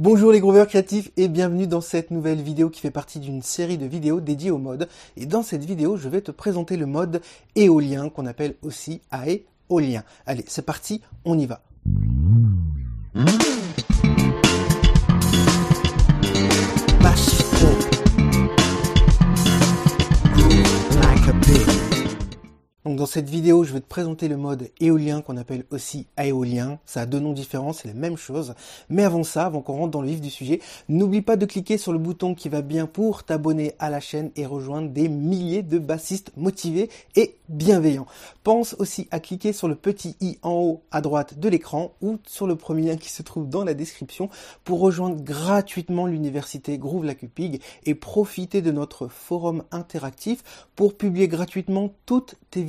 Bonjour les grooveurs créatifs et bienvenue dans cette nouvelle vidéo qui fait partie d'une série de vidéos dédiées au mode. Et dans cette vidéo, je vais te présenter le mode éolien qu'on appelle aussi aéolien. Allez, c'est parti, on y va. Donc dans cette vidéo, je vais te présenter le mode éolien qu'on appelle aussi aéolien. Ça a deux noms différents, c'est la même chose. Mais avant ça, avant qu'on rentre dans le vif du sujet, n'oublie pas de cliquer sur le bouton qui va bien pour t'abonner à la chaîne et rejoindre des milliers de bassistes motivés et bienveillants. Pense aussi à cliquer sur le petit i en haut à droite de l'écran ou sur le premier lien qui se trouve dans la description pour rejoindre gratuitement l'université Groove la Cupig et profiter de notre forum interactif pour publier gratuitement toutes tes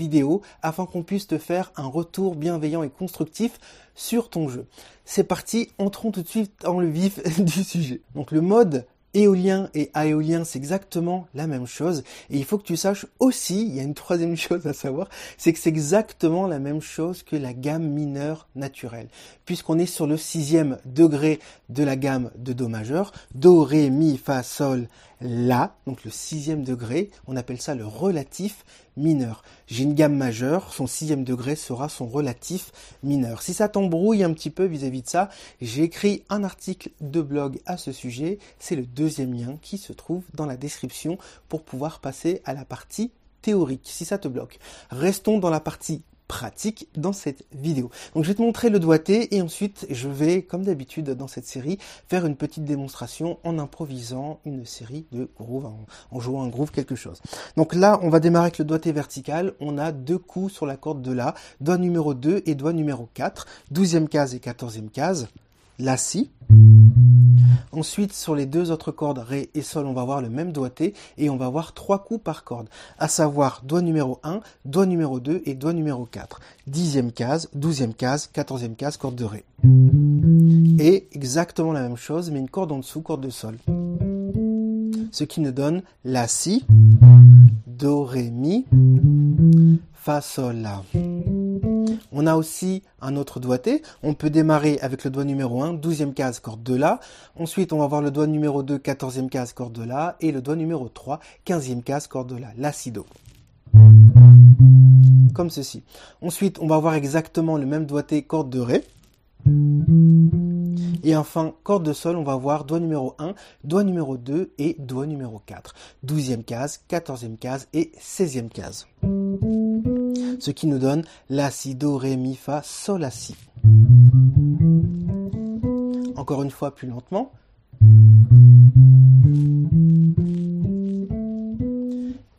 afin qu'on puisse te faire un retour bienveillant et constructif sur ton jeu. C'est parti, entrons tout de suite dans le vif du sujet. Donc le mode éolien et aéolien, c'est exactement la même chose. Et il faut que tu saches aussi, il y a une troisième chose à savoir, c'est que c'est exactement la même chose que la gamme mineure naturelle. Puisqu'on est sur le sixième degré de la gamme de Do majeur, Do, Ré, Mi, Fa, Sol, La, donc le sixième degré, on appelle ça le relatif mineur. J'ai une gamme majeure, son sixième degré sera son relatif mineur. Si ça t'embrouille un petit peu vis-à-vis de ça, j'ai écrit un article de blog à ce sujet. C'est le deuxième lien qui se trouve dans la description pour pouvoir passer à la partie théorique, si ça te bloque. Restons dans la partie pratique dans cette vidéo. Donc je vais te montrer le doigté et ensuite je vais, comme d'habitude dans cette série, faire une petite démonstration en improvisant une série de grooves, en, jouant un groove quelque chose. Donc là, on va démarrer avec le doigté vertical. On a deux coups sur la corde de La, doigt numéro 2 et doigt numéro 4, 12e case et 14e case, La, Si. Ensuite, sur les deux autres cordes, Ré et Sol, on va avoir le même doigté et on va avoir trois coups par corde, à savoir doigt numéro 1, doigt numéro 2 et doigt numéro 4. Dixième case, douzième case, quatorzième case, corde de Ré. Et exactement la même chose, mais une corde en dessous, corde de Sol. Ce qui nous donne La, Si, Do, Ré, Mi, Fa, Sol, La. On a aussi un autre doigté. On peut démarrer avec le doigt numéro 1, 12e case, corde de La. Ensuite, on va avoir le doigt numéro 2, 14e case, corde de La. Et le doigt numéro 3, 15e case, corde de La. La, Si, Do. Comme ceci. Ensuite, on va avoir exactement le même doigté, corde de Ré. Et enfin, corde de sol, on va avoir doigt numéro 1, doigt numéro 2 et doigt numéro 4. 12e case, 14e case et 16e case ce qui nous donne la, si, do, ré, mi, fa, sol, la, si. Encore une fois plus lentement.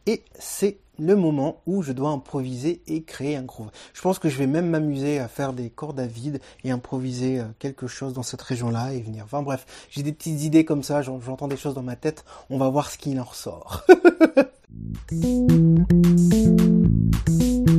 Et c'est le moment où je dois improviser et créer un groove. Je pense que je vais même m'amuser à faire des cordes à vide et improviser euh, quelque chose dans cette région-là et venir. Enfin bref, j'ai des petites idées comme ça, j'entends des choses dans ma tête, on va voir ce qui en ressort.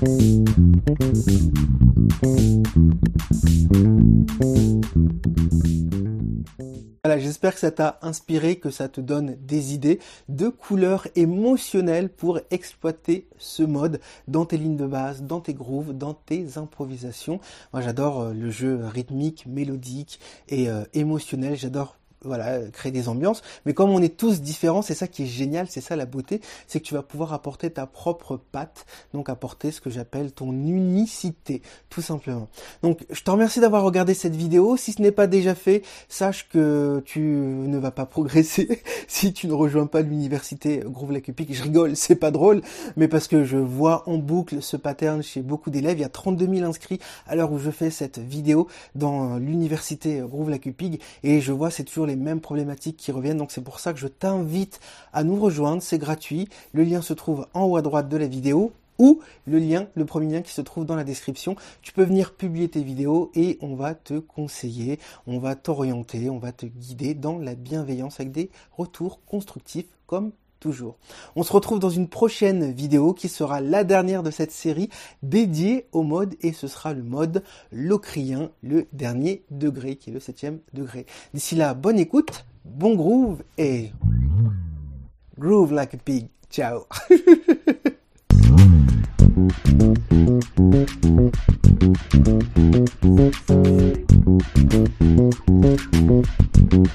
Voilà, j'espère que ça t'a inspiré, que ça te donne des idées de couleurs émotionnelles pour exploiter ce mode dans tes lignes de base, dans tes grooves, dans tes improvisations. Moi j'adore euh, le jeu rythmique, mélodique et euh, émotionnel. J'adore voilà, créer des ambiances. Mais comme on est tous différents, c'est ça qui est génial, c'est ça la beauté, c'est que tu vas pouvoir apporter ta propre patte, donc apporter ce que j'appelle ton unicité, tout simplement. Donc, je te remercie d'avoir regardé cette vidéo. Si ce n'est pas déjà fait, sache que tu ne vas pas progresser si tu ne rejoins pas l'université Groove Lake Je rigole, c'est pas drôle, mais parce que je vois en boucle ce pattern chez beaucoup d'élèves. Il y a 32 000 inscrits à l'heure où je fais cette vidéo dans l'université Groove Lake et je vois c'est toujours les mêmes problématiques qui reviennent. Donc c'est pour ça que je t'invite à nous rejoindre. C'est gratuit. Le lien se trouve en haut à droite de la vidéo ou le lien, le premier lien qui se trouve dans la description. Tu peux venir publier tes vidéos et on va te conseiller, on va t'orienter, on va te guider dans la bienveillance avec des retours constructifs comme toujours. On se retrouve dans une prochaine vidéo qui sera la dernière de cette série dédiée au mode et ce sera le mode locrien, le dernier degré qui est le septième degré. D'ici là, bonne écoute, bon groove et groove like a pig. Ciao.